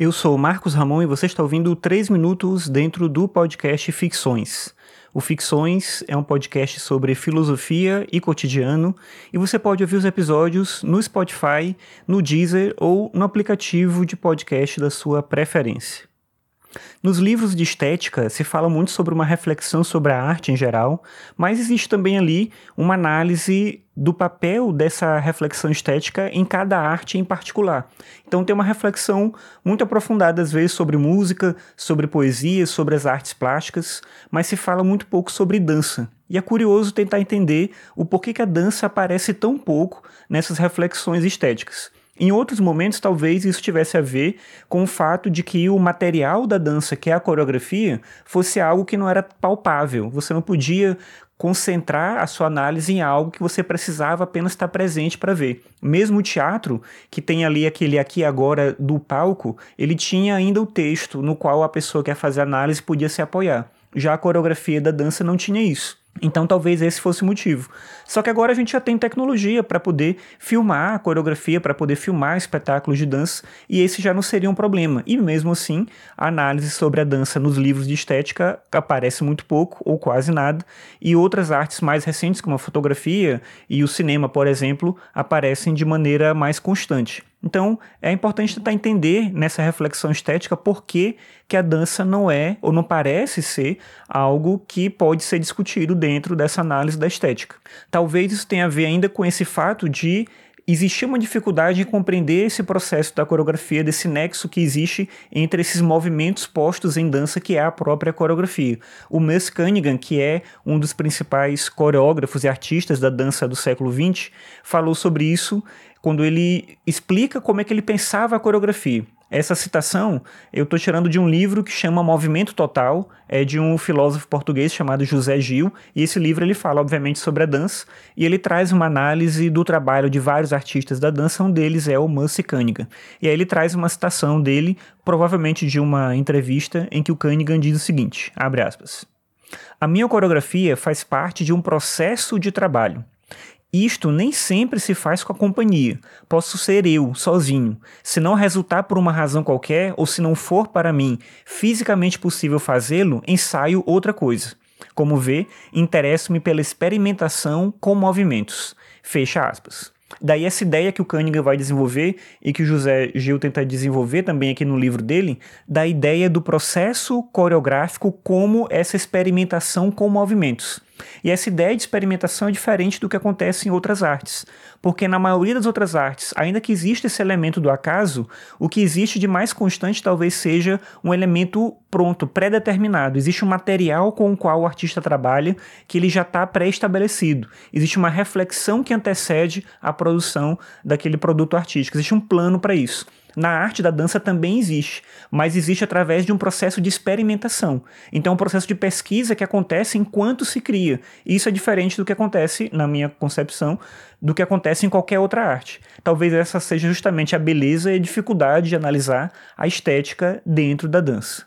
Eu sou Marcos Ramon e você está ouvindo 3 minutos dentro do podcast Ficções. O Ficções é um podcast sobre filosofia e cotidiano e você pode ouvir os episódios no Spotify, no Deezer ou no aplicativo de podcast da sua preferência. Nos livros de estética se fala muito sobre uma reflexão sobre a arte em geral, mas existe também ali uma análise do papel dessa reflexão estética em cada arte em particular. Então tem uma reflexão muito aprofundada às vezes sobre música, sobre poesia, sobre as artes plásticas, mas se fala muito pouco sobre dança. E é curioso tentar entender o porquê que a dança aparece tão pouco nessas reflexões estéticas. Em outros momentos, talvez isso tivesse a ver com o fato de que o material da dança, que é a coreografia, fosse algo que não era palpável. Você não podia concentrar a sua análise em algo que você precisava apenas estar presente para ver. Mesmo o teatro, que tem ali aquele aqui agora do palco, ele tinha ainda o texto no qual a pessoa que quer fazer análise podia se apoiar. Já a coreografia da dança não tinha isso. Então talvez esse fosse o motivo. Só que agora a gente já tem tecnologia para poder filmar a coreografia, para poder filmar espetáculos de dança, e esse já não seria um problema. E mesmo assim, a análise sobre a dança nos livros de estética aparece muito pouco ou quase nada, e outras artes mais recentes, como a fotografia e o cinema, por exemplo, aparecem de maneira mais constante. Então, é importante tentar entender nessa reflexão estética por que, que a dança não é ou não parece ser algo que pode ser discutido dentro dessa análise da estética. Talvez isso tenha a ver ainda com esse fato de existir uma dificuldade em compreender esse processo da coreografia, desse nexo que existe entre esses movimentos postos em dança que é a própria coreografia. O Mus Cunningham, que é um dos principais coreógrafos e artistas da dança do século XX, falou sobre isso quando ele explica como é que ele pensava a coreografia. Essa citação eu estou tirando de um livro que chama Movimento Total, é de um filósofo português chamado José Gil, e esse livro ele fala obviamente sobre a dança, e ele traz uma análise do trabalho de vários artistas da dança, um deles é o Mussy Cunningham. E aí ele traz uma citação dele, provavelmente de uma entrevista, em que o Cunningham diz o seguinte, abre aspas, A minha coreografia faz parte de um processo de trabalho. Isto nem sempre se faz com a companhia. Posso ser eu, sozinho. Se não resultar por uma razão qualquer, ou se não for para mim fisicamente possível fazê-lo, ensaio outra coisa. Como vê, interesso-me pela experimentação com movimentos. Fecha aspas. Daí essa ideia que o Cunningham vai desenvolver e que o José Gil tenta desenvolver também aqui no livro dele, da ideia do processo coreográfico como essa experimentação com movimentos. E essa ideia de experimentação é diferente do que acontece em outras artes, porque na maioria das outras artes, ainda que exista esse elemento do acaso, o que existe de mais constante talvez seja um elemento pronto, pré-determinado. Existe um material com o qual o artista trabalha que ele já está pré-estabelecido. Existe uma reflexão que antecede a produção daquele produto artístico. Existe um plano para isso na arte da dança também existe, mas existe através de um processo de experimentação. Então, é um processo de pesquisa que acontece enquanto se cria. Isso é diferente do que acontece, na minha concepção, do que acontece em qualquer outra arte. Talvez essa seja justamente a beleza e a dificuldade de analisar a estética dentro da dança.